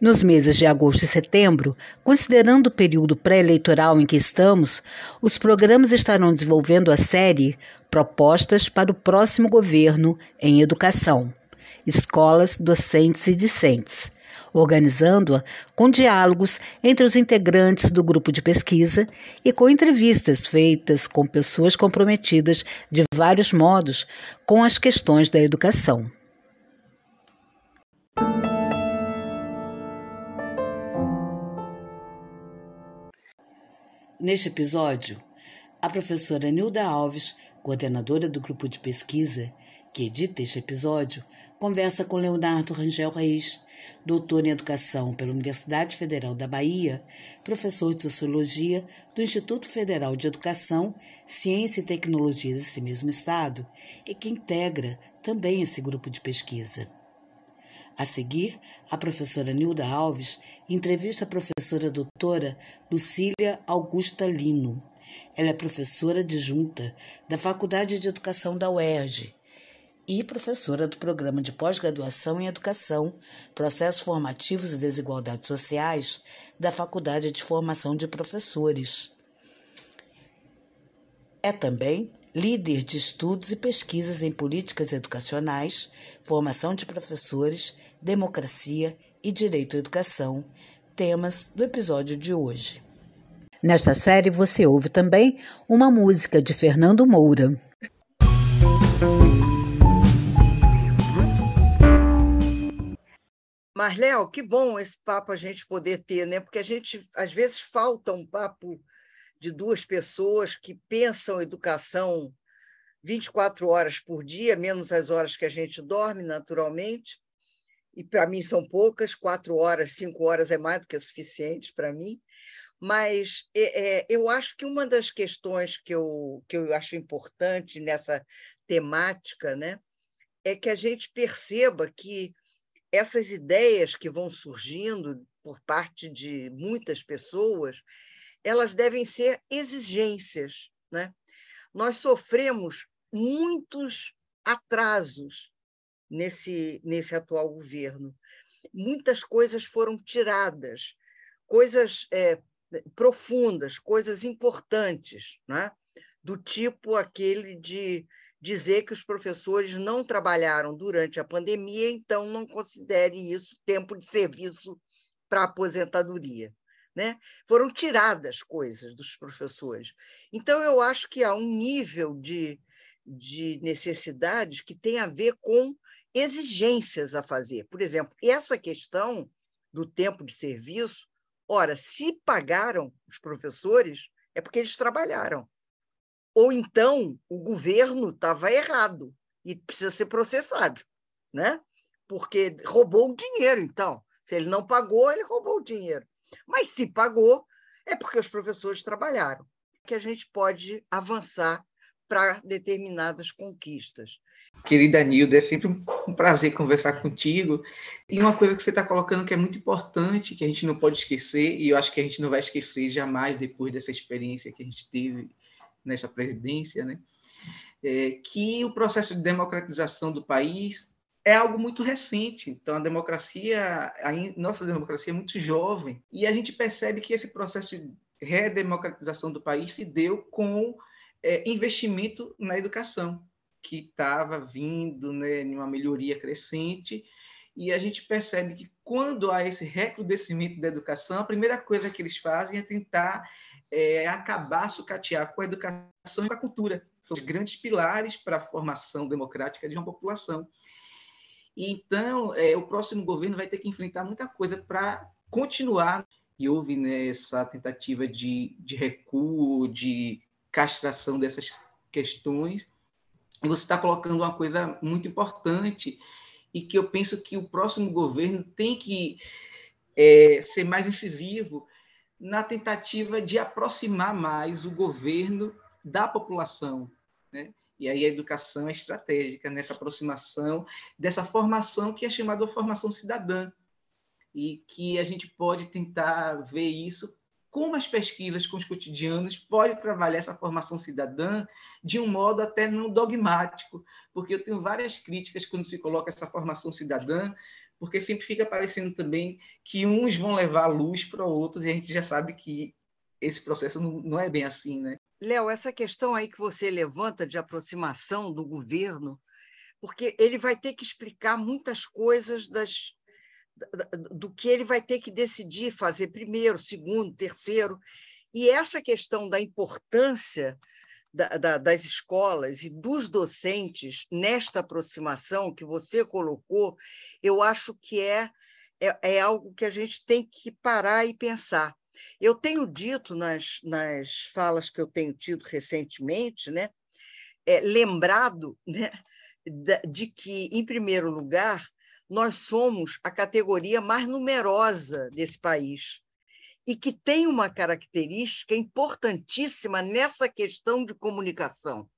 Nos meses de agosto e setembro, considerando o período pré-eleitoral em que estamos, os programas estarão desenvolvendo a série Propostas para o Próximo Governo em Educação Escolas, Docentes e Discentes, organizando-a com diálogos entre os integrantes do grupo de pesquisa e com entrevistas feitas com pessoas comprometidas de vários modos com as questões da educação. Neste episódio, a professora Nilda Alves, coordenadora do grupo de pesquisa que edita este episódio, conversa com Leonardo Rangel Reis, doutor em educação pela Universidade Federal da Bahia, professor de sociologia do Instituto Federal de Educação, Ciência e Tecnologia desse mesmo estado e que integra também esse grupo de pesquisa. A seguir, a professora Nilda Alves entrevista a professora doutora Lucília Augusta Lino. Ela é professora adjunta da Faculdade de Educação da UERJ e professora do Programa de Pós-Graduação em Educação, Processos Formativos e Desigualdades Sociais da Faculdade de Formação de Professores. É também líder de estudos e pesquisas em políticas educacionais, formação de professores, democracia e direito à educação, temas do episódio de hoje. Nesta série você ouve também uma música de Fernando Moura. Mas, Léo, que bom esse papo a gente poder ter, né? Porque a gente, às vezes, falta um papo de duas pessoas que pensam educação 24 horas por dia, menos as horas que a gente dorme, naturalmente. E para mim são poucas, quatro horas, cinco horas é mais do que suficiente para mim. Mas é, é, eu acho que uma das questões que eu, que eu acho importante nessa temática né, é que a gente perceba que essas ideias que vão surgindo por parte de muitas pessoas, elas devem ser exigências. Né? Nós sofremos muitos atrasos nesse, nesse atual governo. Muitas coisas foram tiradas, coisas é, profundas, coisas importantes, né? do tipo aquele de dizer que os professores não trabalharam durante a pandemia, então não considere isso tempo de serviço para aposentadoria né? Foram tiradas coisas dos professores. Então, eu acho que há um nível de, de necessidades que tem a ver com exigências a fazer. Por exemplo, essa questão do tempo de serviço, ora, se pagaram os professores, é porque eles trabalharam. Ou então o governo estava errado e precisa ser processado, né? porque roubou o dinheiro, então. Se ele não pagou, ele roubou o dinheiro. Mas se pagou, é porque os professores trabalharam, que a gente pode avançar para determinadas conquistas. Querida Nilda, é sempre um prazer conversar contigo. E uma coisa que você está colocando que é muito importante, que a gente não pode esquecer, e eu acho que a gente não vai esquecer jamais depois dessa experiência que a gente teve nessa presidência, né? É que o processo de democratização do país é algo muito recente. Então, a democracia, a nossa democracia é muito jovem. E a gente percebe que esse processo de redemocratização do país se deu com é, investimento na educação, que estava vindo né, em uma melhoria crescente. E a gente percebe que quando há esse recrudescimento da educação, a primeira coisa que eles fazem é tentar é, acabar, sucatear com a educação e com a cultura. São os grandes pilares para a formação democrática de uma população. Então, é, o próximo governo vai ter que enfrentar muita coisa para continuar. E houve né, tentativa de, de recuo, de castração dessas questões. E você está colocando uma coisa muito importante e que eu penso que o próximo governo tem que é, ser mais incisivo na tentativa de aproximar mais o governo da população. Né? E aí a educação é estratégica nessa aproximação dessa formação que é chamada formação cidadã, e que a gente pode tentar ver isso como as pesquisas com os cotidianos pode trabalhar essa formação cidadã de um modo até não dogmático, porque eu tenho várias críticas quando se coloca essa formação cidadã, porque sempre fica parecendo também que uns vão levar a luz para outros e a gente já sabe que esse processo não, não é bem assim, né? Léo, essa questão aí que você levanta de aproximação do governo, porque ele vai ter que explicar muitas coisas das do que ele vai ter que decidir fazer primeiro, segundo, terceiro. E essa questão da importância da, da, das escolas e dos docentes nesta aproximação que você colocou, eu acho que é, é, é algo que a gente tem que parar e pensar. Eu tenho dito nas, nas falas que eu tenho tido recentemente, né, é, lembrado né, de que, em primeiro lugar, nós somos a categoria mais numerosa desse país e que tem uma característica importantíssima nessa questão de comunicação.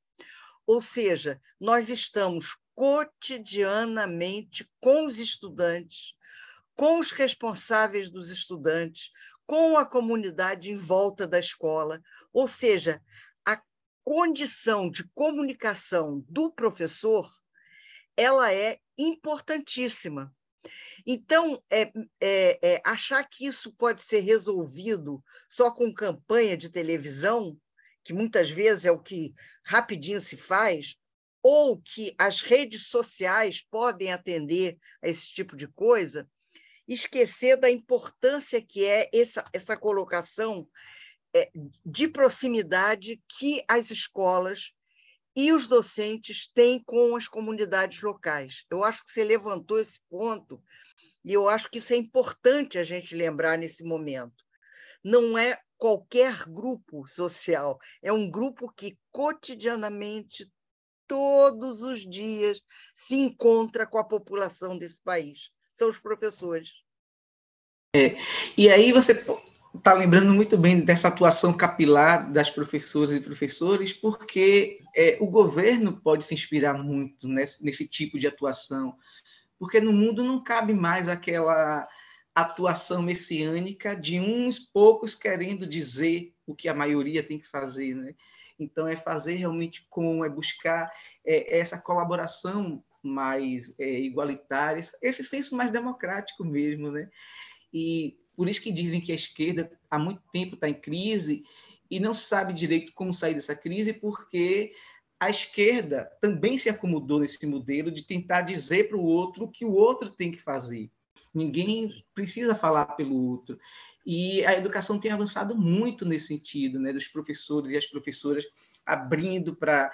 Ou seja, nós estamos cotidianamente com os estudantes, com os responsáveis dos estudantes, com a comunidade em volta da escola. Ou seja, a condição de comunicação do professor ela é importantíssima. Então, é, é, é, achar que isso pode ser resolvido só com campanha de televisão, que muitas vezes é o que rapidinho se faz, ou que as redes sociais podem atender a esse tipo de coisa, esquecer da importância que é essa, essa colocação é, de proximidade que as escolas e os docentes têm com as comunidades locais. Eu acho que você levantou esse ponto e eu acho que isso é importante a gente lembrar nesse momento. Não é qualquer grupo social, é um grupo que cotidianamente, todos os dias, se encontra com a população desse país. São os professores. É, e aí você está lembrando muito bem dessa atuação capilar das professoras e professores, porque é, o governo pode se inspirar muito nesse, nesse, tipo de atuação, porque no mundo não cabe mais aquela atuação messiânica de uns poucos querendo dizer o que a maioria tem que fazer, né? Então é fazer realmente com, é buscar é, essa colaboração mais é, igualitária, esse senso mais democrático mesmo, né? E por isso que dizem que a esquerda há muito tempo está em crise e não sabe direito como sair dessa crise, porque a esquerda também se acomodou nesse modelo de tentar dizer para o outro o que o outro tem que fazer. Ninguém precisa falar pelo outro. E a educação tem avançado muito nesse sentido, né, dos professores e as professoras abrindo para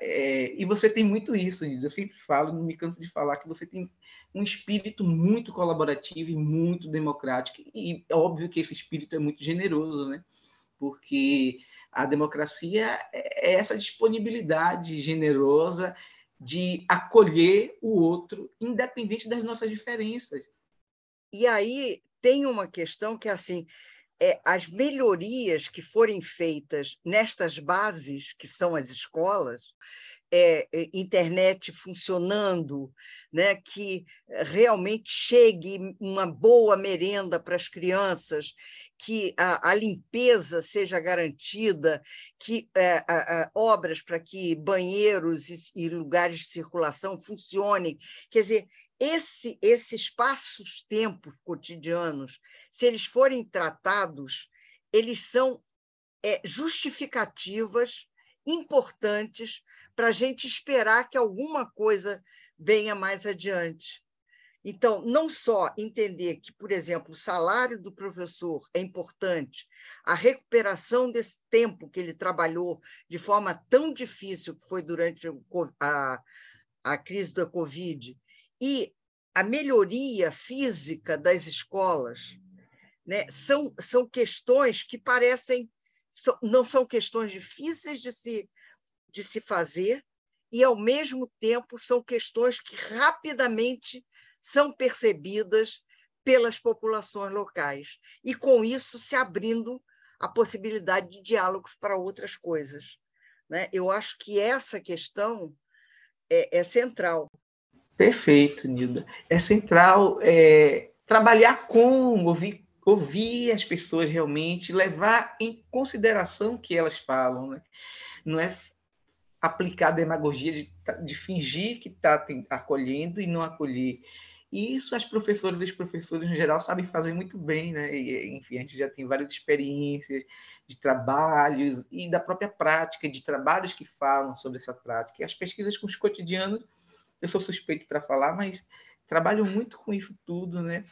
é, e você tem muito isso, eu sempre falo, não me canso de falar que você tem um espírito muito colaborativo e muito democrático e é óbvio que esse espírito é muito generoso, né? Porque a democracia é essa disponibilidade generosa de acolher o outro, independente das nossas diferenças. E aí tem uma questão que é assim, é, as melhorias que forem feitas nestas bases, que são as escolas, é, é, internet funcionando, né, que realmente chegue uma boa merenda para as crianças, que a, a limpeza seja garantida, que é, a, a, obras para que banheiros e, e lugares de circulação funcionem. Quer dizer, esse, esses espaços-tempos cotidianos, se eles forem tratados, eles são é, justificativas importantes para a gente esperar que alguma coisa venha mais adiante. Então, não só entender que, por exemplo, o salário do professor é importante, a recuperação desse tempo que ele trabalhou de forma tão difícil que foi durante a, a crise da Covid, e a melhoria física das escolas né, são, são questões que parecem, não são questões difíceis de se, de se fazer, e, ao mesmo tempo, são questões que rapidamente são percebidas pelas populações locais, e com isso se abrindo a possibilidade de diálogos para outras coisas. Né? Eu acho que essa questão é, é central. Perfeito, Nilda. É central é, trabalhar com, ouvir, ouvir as pessoas realmente, levar em consideração o que elas falam. Né? Não é aplicar a demagogia de, de fingir que está acolhendo e não acolher. E isso as professoras e os professores, em geral, sabem fazer muito bem, né? E, enfim, a gente já tem várias experiências de trabalhos e da própria prática, de trabalhos que falam sobre essa prática. E as pesquisas com os cotidianos, eu sou suspeito para falar, mas trabalham muito com isso tudo, né?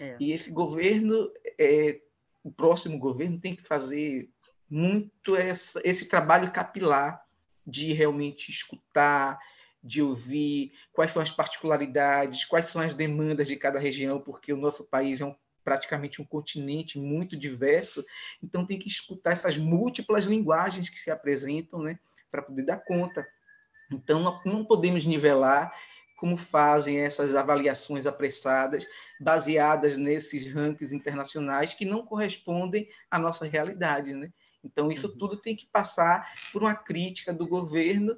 É. E esse governo, é, o próximo governo tem que fazer muito essa, esse trabalho capilar de realmente escutar, de ouvir quais são as particularidades, quais são as demandas de cada região, porque o nosso país é um, praticamente um continente muito diverso, então tem que escutar essas múltiplas linguagens que se apresentam, né, para poder dar conta. Então não podemos nivelar como fazem essas avaliações apressadas, baseadas nesses rankings internacionais que não correspondem à nossa realidade, né? Então, isso uhum. tudo tem que passar por uma crítica do governo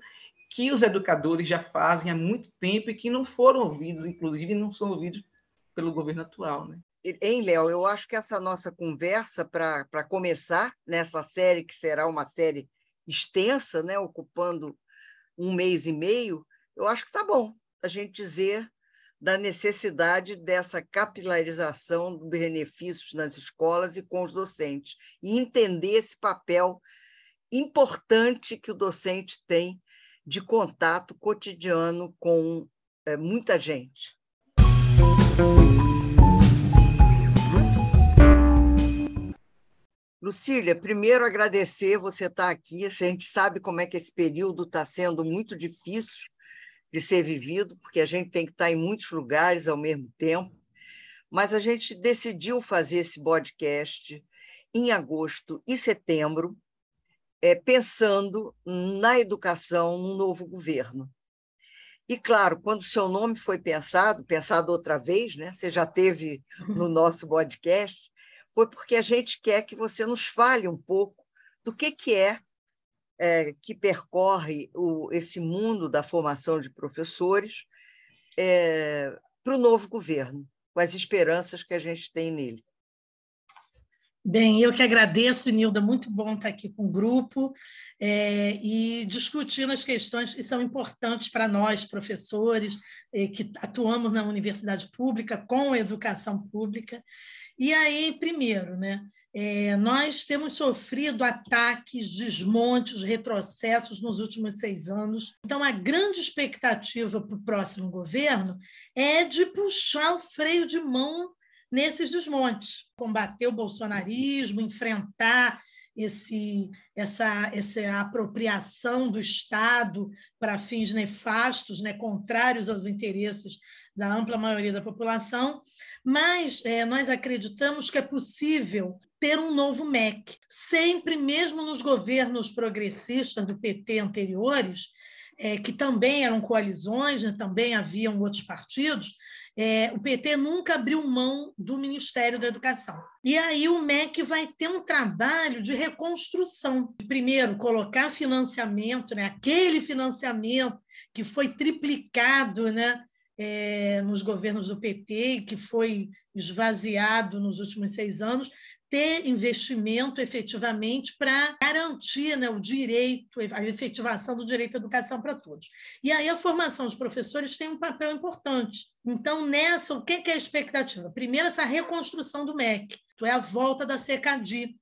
que os educadores já fazem há muito tempo e que não foram ouvidos, inclusive não são ouvidos pelo governo atual. Né? Hein, Léo? Eu acho que essa nossa conversa, para começar nessa série, que será uma série extensa, né, ocupando um mês e meio, eu acho que está bom a gente dizer da necessidade dessa capilarização dos benefícios nas escolas e com os docentes, e entender esse papel importante que o docente tem de contato cotidiano com é, muita gente. Lucília, primeiro agradecer você estar aqui. A gente sabe como é que esse período está sendo muito difícil de ser vivido, porque a gente tem que estar em muitos lugares ao mesmo tempo. Mas a gente decidiu fazer esse podcast em agosto e setembro, é, pensando na educação no novo governo. E, claro, quando o seu nome foi pensado, pensado outra vez, né? você já teve no nosso podcast, foi porque a gente quer que você nos fale um pouco do que, que é, é que percorre o, esse mundo da formação de professores é, para o novo governo, com as esperanças que a gente tem nele. Bem, eu que agradeço, Nilda, muito bom estar aqui com o grupo é, e discutindo as questões que são importantes para nós, professores, é, que atuamos na universidade pública, com a educação pública. E aí, primeiro, né, é, nós temos sofrido ataques, desmontes, retrocessos nos últimos seis anos. Então, a grande expectativa para o próximo governo é de puxar o freio de mão nesses desmontes, combater o bolsonarismo, enfrentar esse, essa, essa apropriação do Estado para fins nefastos, né, contrários aos interesses da ampla maioria da população, mas é, nós acreditamos que é possível ter um novo MEC. Sempre, mesmo nos governos progressistas do PT anteriores, é, que também eram coalizões, né, também haviam outros partidos, é, o PT nunca abriu mão do Ministério da Educação. E aí o MEC vai ter um trabalho de reconstrução. Primeiro, colocar financiamento, né, aquele financiamento que foi triplicado né, é, nos governos do PT, que foi esvaziado nos últimos seis anos, ter investimento efetivamente para garantir né, o direito, a efetivação do direito à educação para todos. E aí a formação dos professores tem um papel importante. Então, nessa, o que é a expectativa? Primeiro, essa reconstrução do MEC, é a volta da SECADI,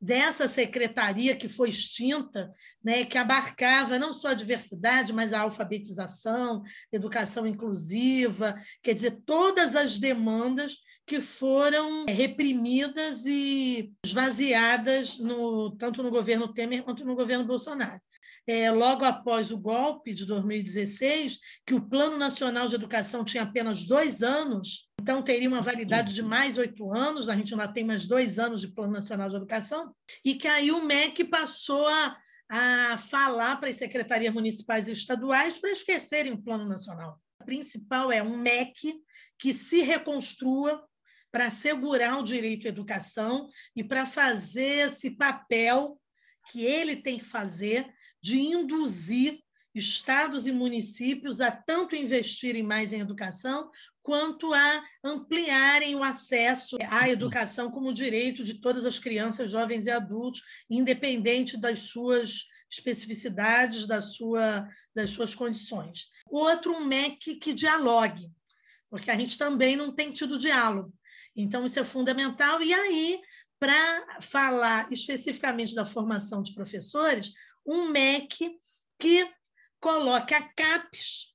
dessa secretaria que foi extinta, né, que abarcava não só a diversidade, mas a alfabetização, educação inclusiva, quer dizer, todas as demandas que foram reprimidas e esvaziadas no, tanto no governo Temer quanto no governo Bolsonaro. É, logo após o golpe de 2016, que o Plano Nacional de Educação tinha apenas dois anos, então teria uma validade de mais oito anos, a gente ainda tem mais dois anos de Plano Nacional de Educação, e que aí o MEC passou a, a falar para as secretarias municipais e estaduais para esquecerem o Plano Nacional. O principal é um MEC que se reconstrua para assegurar o direito à educação e para fazer esse papel que ele tem que fazer de induzir estados e municípios a tanto investirem mais em educação, quanto a ampliarem o acesso à educação como direito de todas as crianças, jovens e adultos, independente das suas especificidades, da sua, das suas condições. Outro, um MEC que dialogue, porque a gente também não tem tido diálogo. Então, isso é fundamental. E aí, para falar especificamente da formação de professores, um MEC que coloque a CAPES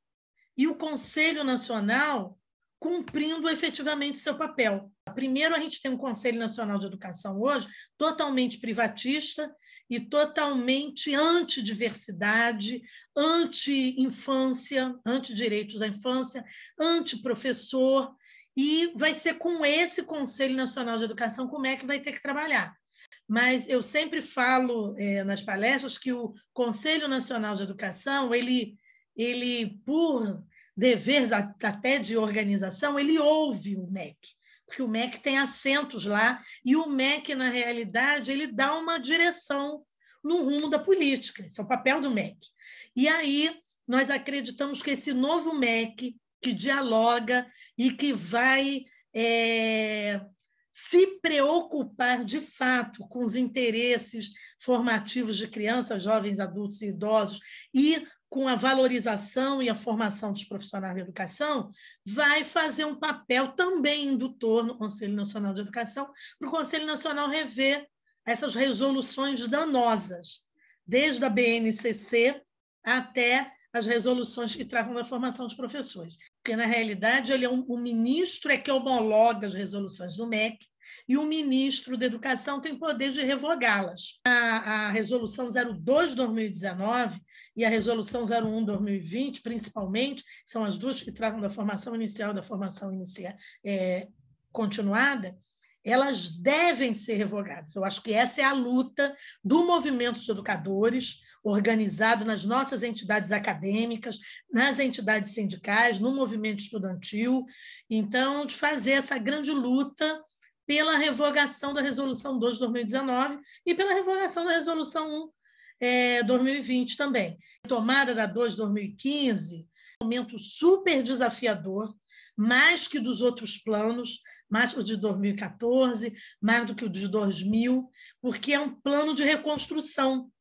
e o Conselho Nacional cumprindo efetivamente seu papel. Primeiro, a gente tem um Conselho Nacional de Educação hoje totalmente privatista e totalmente anti-diversidade, anti-infância, anti-direitos da infância, anti-professor, e vai ser com esse Conselho Nacional de Educação como é que vai ter que trabalhar. Mas eu sempre falo é, nas palestras que o Conselho Nacional de Educação, ele, ele por dever até de organização, ele ouve o MEC, porque o MEC tem assentos lá, e o MEC, na realidade, ele dá uma direção no rumo da política, esse é o papel do MEC. E aí nós acreditamos que esse novo MEC, que dialoga e que vai é, se preocupar de fato com os interesses formativos de crianças, jovens, adultos e idosos e com a valorização e a formação dos profissionais da educação, vai fazer um papel também indutor no Conselho Nacional de Educação, para o Conselho Nacional rever essas resoluções danosas, desde a BNCC até as resoluções que tratam da formação de professores. Porque, na realidade, ele é um, o ministro é que homologa as resoluções do MEC e o ministro da Educação tem poder de revogá-las. A, a resolução 02 de 2019 e a resolução 01 de 2020, principalmente, são as duas que tratam da formação inicial da formação inicial, é, continuada, elas devem ser revogadas. Eu acho que essa é a luta do movimento dos educadores, organizado nas nossas entidades acadêmicas, nas entidades sindicais, no movimento estudantil. Então, de fazer essa grande luta pela revogação da Resolução 2 de 2019 e pela revogação da Resolução 1 é, 2020 também. Tomada da 2 de 2015, um momento super desafiador, mais que dos outros planos, mais que o de 2014, mais do que o de 2000, porque é um plano de reconstrução.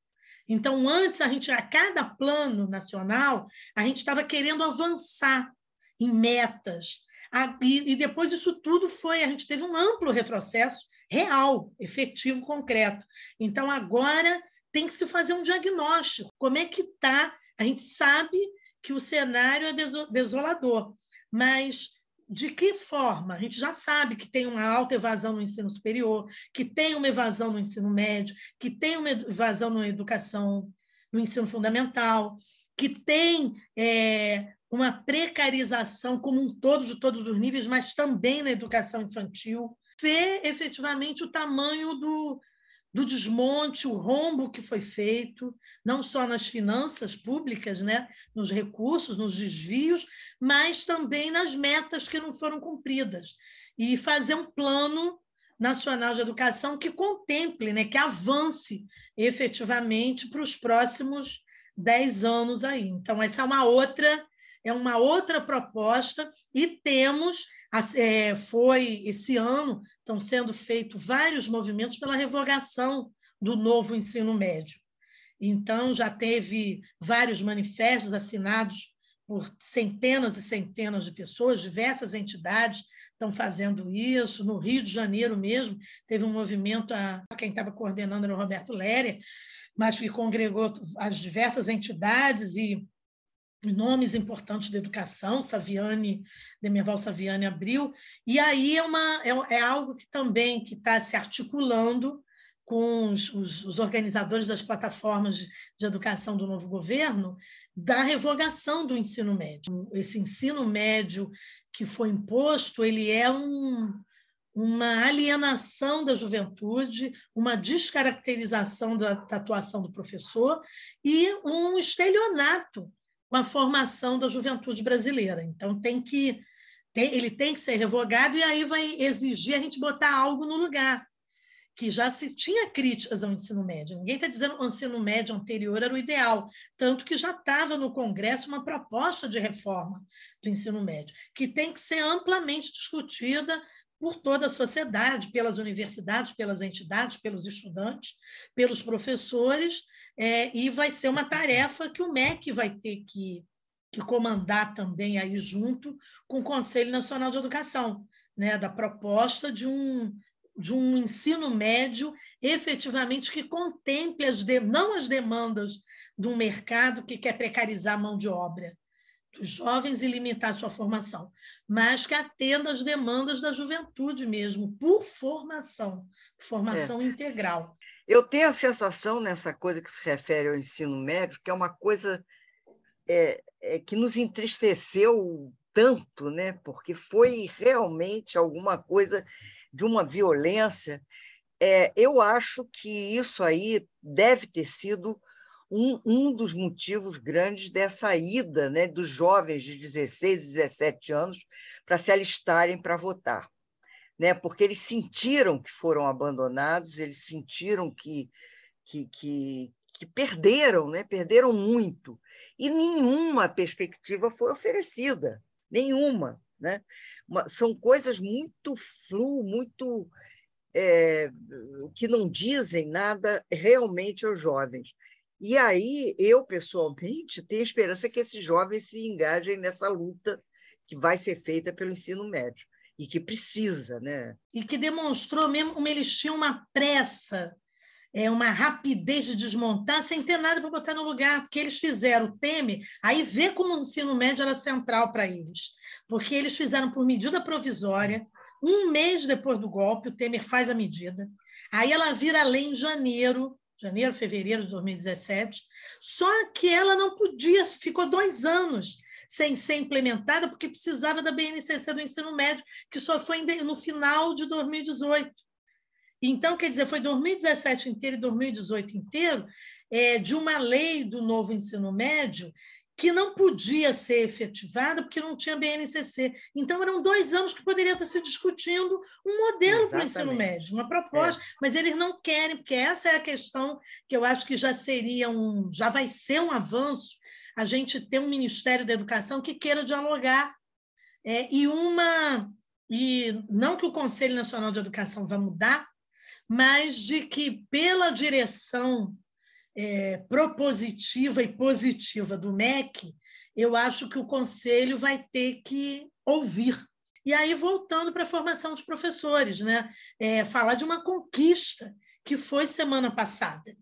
Então, antes, a gente, a cada plano nacional, a gente estava querendo avançar em metas. E, depois disso tudo foi, a gente teve um amplo retrocesso real, efetivo, concreto. Então, agora tem que se fazer um diagnóstico. Como é que está? A gente sabe que o cenário é desolador, mas de que forma? A gente já sabe que tem uma alta evasão no ensino superior, que tem uma evasão no ensino médio, que tem uma evasão na educação, no ensino fundamental, que tem é, uma precarização como um todo de todos os níveis, mas também na educação infantil. Ver efetivamente o tamanho do, do desmonte, o rombo que foi feito, não só nas finanças públicas, né, nos recursos, nos desvios, mas também nas metas que não foram cumpridas. E fazer um plano nacional de educação que contemple, né, que avance efetivamente para os próximos dez anos aí. Então, essa é uma outra é uma outra proposta e temos é, foi esse ano estão sendo feitos vários movimentos pela revogação do novo ensino médio. Então já teve vários manifestos assinados por centenas e centenas de pessoas, diversas entidades estão fazendo isso. No Rio de Janeiro mesmo, teve um movimento, a, quem estava coordenando era o Roberto Léria, mas que congregou as diversas entidades e nomes importantes da educação, Saviane, Demerval Saviane abriu, e aí é, uma, é, é algo que também que está se articulando com os, os, os, organizadores das plataformas de, de educação do novo governo, da revogação do ensino médio. Esse ensino médio que foi imposto, ele é um, uma alienação da juventude, uma descaracterização da, da atuação do professor e um estelionato com a formação da juventude brasileira. Então, tem que tem, ele tem que ser revogado e aí vai exigir a gente botar algo no lugar que já se tinha críticas ao ensino médio. Ninguém está dizendo que o ensino médio anterior era o ideal, tanto que já estava no Congresso uma proposta de reforma do ensino médio, que tem que ser amplamente discutida por toda a sociedade, pelas universidades, pelas entidades, pelos estudantes, pelos professores, é, e vai ser uma tarefa que o MEC vai ter que, que comandar também aí junto com o Conselho Nacional de Educação, né, da proposta de um de um ensino médio efetivamente que contemple as de, não as demandas de um mercado que quer precarizar a mão de obra dos jovens e limitar sua formação, mas que atenda às demandas da juventude mesmo, por formação, formação é. integral. Eu tenho a sensação nessa coisa que se refere ao ensino médio, que é uma coisa é, é, que nos entristeceu tanto, né? porque foi realmente alguma coisa de uma violência. É, eu acho que isso aí deve ter sido um, um dos motivos grandes dessa ida né, dos jovens de 16, 17 anos para se alistarem para votar. Né? Porque eles sentiram que foram abandonados, eles sentiram que, que, que, que perderam, né? perderam muito. E nenhuma perspectiva foi oferecida nenhuma. Né? Uma, são coisas muito flu, muito é, que não dizem nada realmente aos jovens. E aí, eu, pessoalmente, tenho esperança que esses jovens se engajem nessa luta que vai ser feita pelo ensino médio e que precisa, né? E que demonstrou mesmo como eles tinham uma pressa é, uma rapidez de desmontar sem ter nada para botar no lugar, porque eles fizeram o Temer, aí vê como o ensino médio era central para eles, porque eles fizeram por medida provisória, um mês depois do golpe, o Temer faz a medida, aí ela vira lei em janeiro, janeiro, fevereiro de 2017, só que ela não podia, ficou dois anos sem ser implementada, porque precisava da BNCC do ensino médio, que só foi no final de 2018. Então, quer dizer, foi 2017 inteiro e 2018 inteiro é, de uma lei do novo ensino médio que não podia ser efetivada porque não tinha BNCC. Então, eram dois anos que poderia estar se discutindo um modelo para o ensino médio, uma proposta, é. mas eles não querem, porque essa é a questão que eu acho que já seria um, já vai ser um avanço a gente ter um Ministério da Educação que queira dialogar. É, e uma. E não que o Conselho Nacional de Educação vá mudar, mas de que, pela direção é, propositiva e positiva do MEC, eu acho que o Conselho vai ter que ouvir. E aí, voltando para a formação de professores, né? É, falar de uma conquista que foi semana passada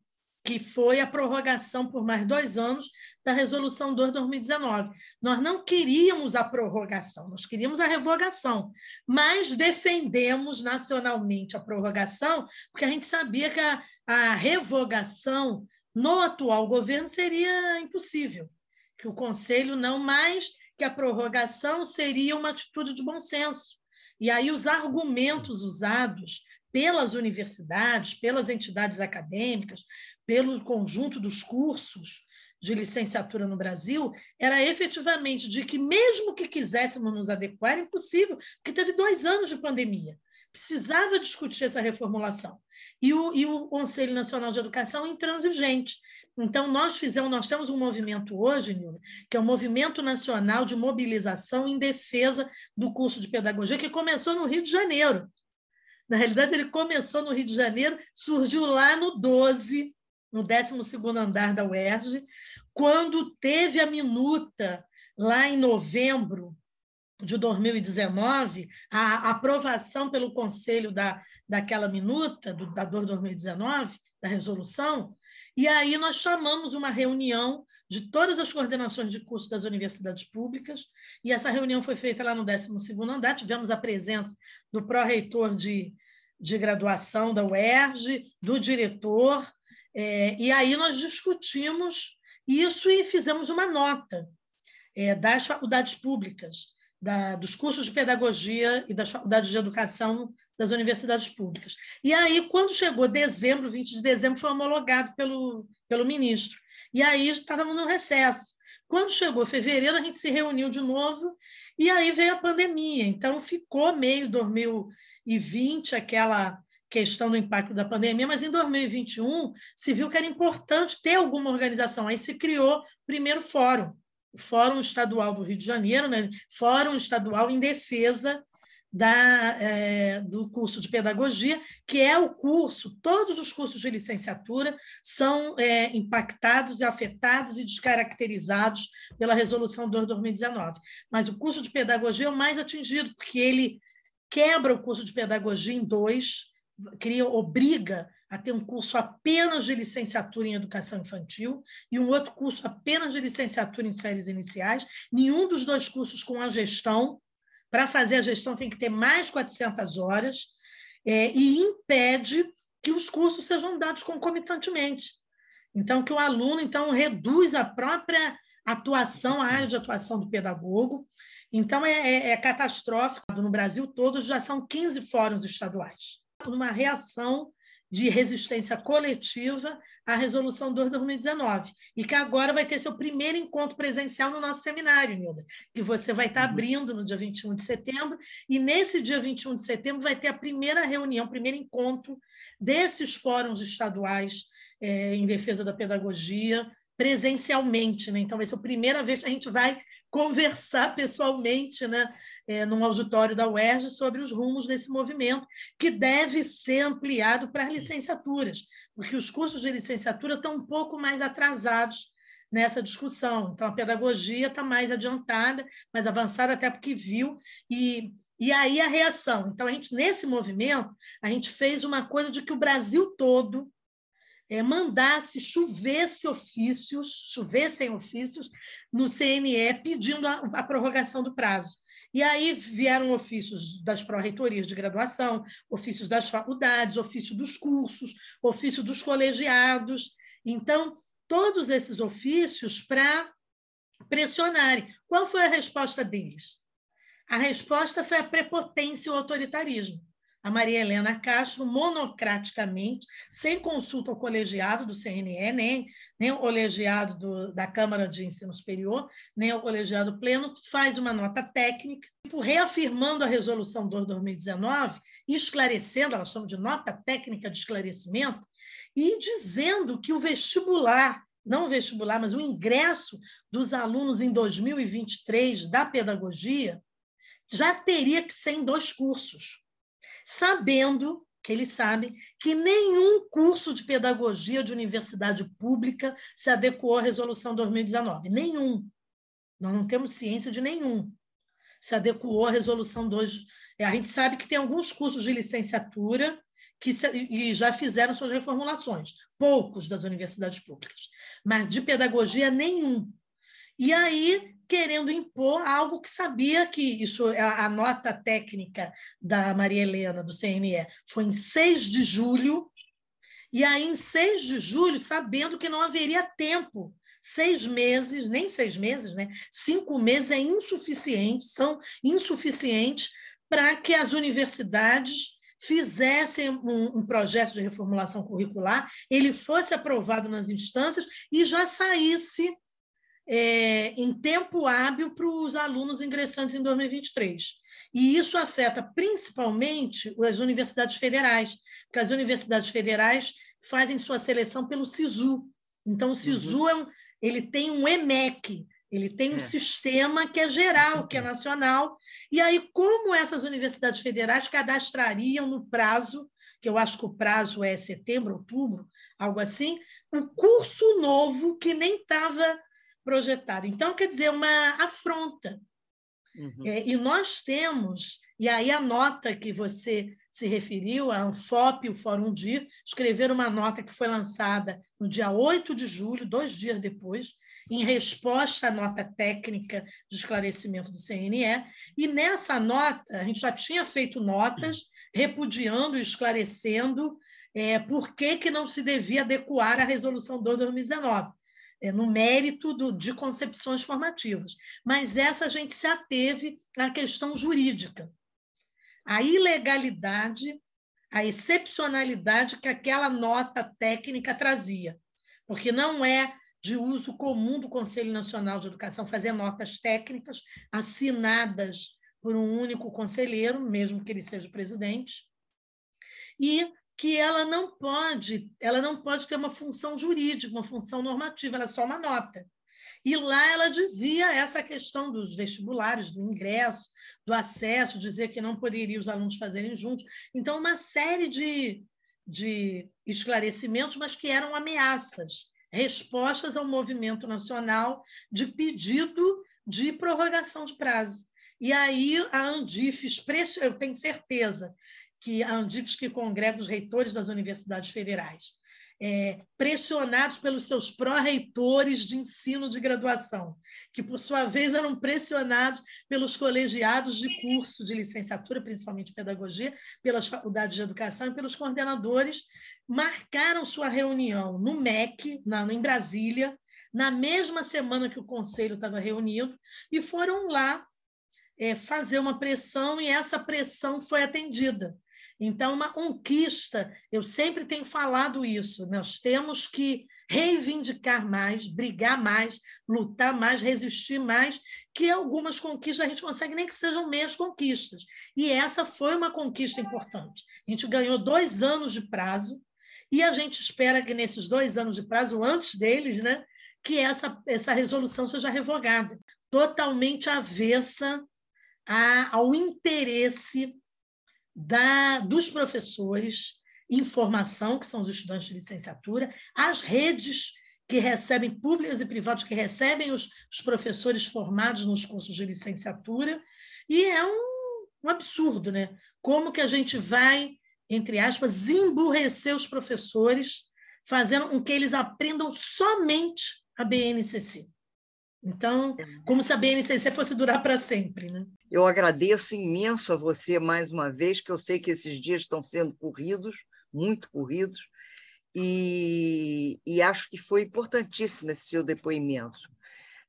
que foi a prorrogação por mais dois anos da Resolução 2 de 2019. Nós não queríamos a prorrogação, nós queríamos a revogação, mas defendemos nacionalmente a prorrogação, porque a gente sabia que a, a revogação no atual governo seria impossível, que o Conselho não mais, que a prorrogação seria uma atitude de bom senso. E aí os argumentos usados pelas universidades, pelas entidades acadêmicas, pelo conjunto dos cursos de licenciatura no Brasil, era efetivamente de que, mesmo que quiséssemos nos adequar, era impossível, porque teve dois anos de pandemia. Precisava discutir essa reformulação. E o, e o Conselho Nacional de Educação intransigente. Então, nós fizemos, nós temos um movimento hoje, que é o um Movimento Nacional de Mobilização em Defesa do Curso de Pedagogia, que começou no Rio de Janeiro. Na realidade, ele começou no Rio de Janeiro, surgiu lá no 12, no 12 andar da UERJ, quando teve a minuta, lá em novembro de 2019, a aprovação pelo Conselho da, daquela minuta, do, da DOR 2019, da resolução, e aí nós chamamos uma reunião de todas as coordenações de curso das universidades públicas, e essa reunião foi feita lá no 12 andar, tivemos a presença do pró-reitor de, de graduação da UERJ, do diretor, é, e aí nós discutimos isso e fizemos uma nota é, das faculdades públicas, da, dos cursos de pedagogia e das faculdades de educação das universidades públicas. E aí, quando chegou dezembro, 20 de dezembro, foi homologado pelo, pelo ministro. E aí estávamos no recesso. Quando chegou fevereiro, a gente se reuniu de novo e aí veio a pandemia. Então, ficou meio 2020 aquela questão do impacto da pandemia, mas em 2021 se viu que era importante ter alguma organização. Aí se criou o primeiro fórum, o Fórum Estadual do Rio de Janeiro, né? Fórum Estadual em Defesa da, é, do curso de pedagogia, que é o curso, todos os cursos de licenciatura são é, impactados e afetados e descaracterizados pela Resolução 2 de 2019. Mas o curso de pedagogia é o mais atingido, porque ele quebra o curso de pedagogia em dois, cria, obriga a ter um curso apenas de licenciatura em educação infantil e um outro curso apenas de licenciatura em séries iniciais, nenhum dos dois cursos com a gestão. Para fazer a gestão tem que ter mais 400 horas é, e impede que os cursos sejam dados concomitantemente. Então, que o aluno então reduz a própria atuação, a área de atuação do pedagogo. Então, é, é, é catastrófico. No Brasil todo já são 15 fóruns estaduais numa reação de resistência coletiva à Resolução 2 de 2019, e que agora vai ter seu primeiro encontro presencial no nosso seminário, Nilda, que você vai estar uhum. abrindo no dia 21 de setembro, e nesse dia 21 de setembro vai ter a primeira reunião, o primeiro encontro desses fóruns estaduais é, em defesa da pedagogia, presencialmente. Né? Então, vai ser a primeira vez que a gente vai conversar pessoalmente, né? É, num auditório da UERJ sobre os rumos desse movimento, que deve ser ampliado para as licenciaturas, porque os cursos de licenciatura estão um pouco mais atrasados nessa discussão. Então, a pedagogia está mais adiantada, mais avançada, até porque viu, e, e aí a reação. Então, a gente, nesse movimento, a gente fez uma coisa de que o Brasil todo é, mandasse, chovesse ofícios, chovessem ofícios no CNE pedindo a, a prorrogação do prazo. E aí vieram ofícios das pró-reitorias de graduação, ofícios das faculdades, ofício dos cursos, ofício dos colegiados. Então, todos esses ofícios para pressionarem. Qual foi a resposta deles? A resposta foi a prepotência e o autoritarismo a Maria Helena Castro, monocraticamente, sem consulta ao colegiado do CNE, nem, nem ao colegiado do, da Câmara de Ensino Superior, nem ao colegiado pleno, faz uma nota técnica, tipo, reafirmando a resolução de 2019, esclarecendo, elas chamam de nota técnica de esclarecimento, e dizendo que o vestibular, não o vestibular, mas o ingresso dos alunos em 2023 da pedagogia já teria que ser em dois cursos sabendo que eles sabem que nenhum curso de pedagogia de universidade pública se adequou à resolução 2019. Nenhum. Nós não temos ciência de nenhum. Se adequou à resolução 2. É, a gente sabe que tem alguns cursos de licenciatura que se, e já fizeram suas reformulações, poucos das universidades públicas, mas de pedagogia nenhum. E aí querendo impor algo que sabia que isso, a, a nota técnica da Maria Helena, do CNE, foi em 6 de julho, e aí, em 6 de julho, sabendo que não haveria tempo seis meses, nem seis meses, né? Cinco meses é insuficiente, são insuficientes para que as universidades fizessem um, um, projeto de reformulação curricular, ele fosse aprovado nas instâncias e já saísse é, em tempo hábil para os alunos ingressantes em 2023. E isso afeta principalmente as universidades federais, porque as universidades federais fazem sua seleção pelo SISU. Então, o SISU uhum. é um, ele tem um EMEC, ele tem um é. sistema que é geral, que é nacional. E aí, como essas universidades federais cadastrariam no prazo, que eu acho que o prazo é setembro, outubro, algo assim, um curso novo que nem estava projetado. Então, quer dizer, uma afronta. Uhum. É, e nós temos, e aí a nota que você se referiu, a Anfop, o Fórum DIR, escreveram uma nota que foi lançada no dia 8 de julho, dois dias depois, em resposta à nota técnica de esclarecimento do CNE, e nessa nota, a gente já tinha feito notas repudiando e esclarecendo é, por que, que não se devia adequar à Resolução 2 de 2019 é, no mérito do, de concepções formativas, mas essa a gente se ateve à questão jurídica. A ilegalidade, a excepcionalidade que aquela nota técnica trazia, porque não é de uso comum do Conselho Nacional de Educação fazer notas técnicas assinadas por um único conselheiro, mesmo que ele seja o presidente, e que ela não pode, ela não pode ter uma função jurídica, uma função normativa, ela é só uma nota. E lá ela dizia essa questão dos vestibulares, do ingresso, do acesso, dizer que não poderia os alunos fazerem juntos. Então, uma série de, de esclarecimentos, mas que eram ameaças, respostas ao movimento nacional de pedido de prorrogação de prazo. E aí a Andifes, eu tenho certeza que a Andifes que congrega os reitores das universidades federais, é, pressionados pelos seus pró-reitores de ensino de graduação, que, por sua vez, eram pressionados pelos colegiados de curso de licenciatura, principalmente pedagogia, pelas faculdades de educação e pelos coordenadores, marcaram sua reunião no MEC, na, em Brasília, na mesma semana que o conselho estava reunido, e foram lá é, fazer uma pressão, e essa pressão foi atendida. Então, uma conquista, eu sempre tenho falado isso, nós temos que reivindicar mais, brigar mais, lutar mais, resistir mais, que algumas conquistas a gente consegue, nem que sejam meias conquistas. E essa foi uma conquista importante. A gente ganhou dois anos de prazo, e a gente espera que nesses dois anos de prazo, antes deles, né, que essa, essa resolução seja revogada, totalmente avessa a, ao interesse da, dos professores em formação, que são os estudantes de licenciatura, as redes que recebem, públicas e privadas, que recebem os, os professores formados nos cursos de licenciatura, e é um, um absurdo, né? Como que a gente vai, entre aspas, emburrecer os professores, fazendo com que eles aprendam somente a BNCC. Então, como se a BNCC fosse durar para sempre. Né? Eu agradeço imenso a você mais uma vez, que eu sei que esses dias estão sendo corridos, muito corridos, e, e acho que foi importantíssimo esse seu depoimento.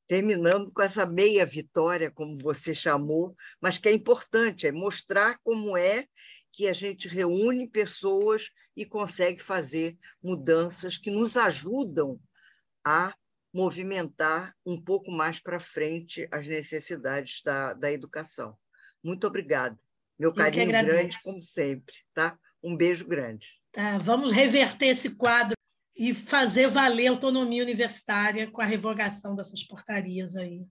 Terminando com essa meia vitória, como você chamou, mas que é importante, é mostrar como é que a gente reúne pessoas e consegue fazer mudanças que nos ajudam a movimentar um pouco mais para frente as necessidades da, da educação. Muito obrigada. Meu carinho grande, como sempre. Tá? Um beijo grande. Tá, vamos reverter esse quadro e fazer valer a autonomia universitária com a revogação dessas portarias aí.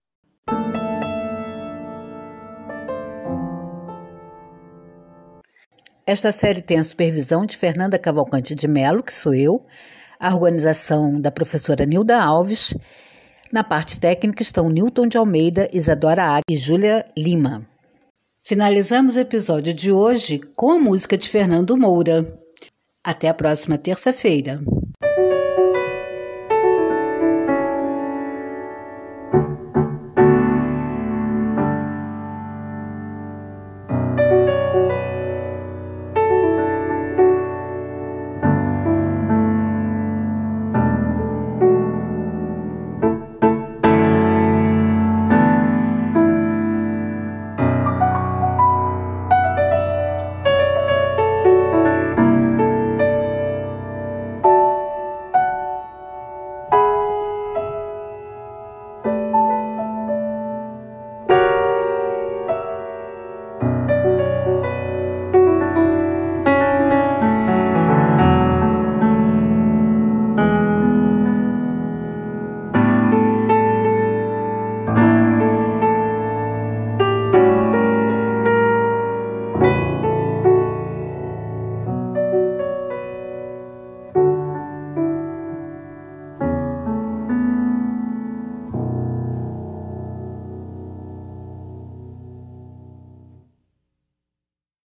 Esta série tem a supervisão de Fernanda Cavalcante de Mello, que sou eu, a organização da professora Nilda Alves. Na parte técnica estão Newton de Almeida, Isadora Águia e Júlia Lima. Finalizamos o episódio de hoje com a música de Fernando Moura. Até a próxima terça-feira.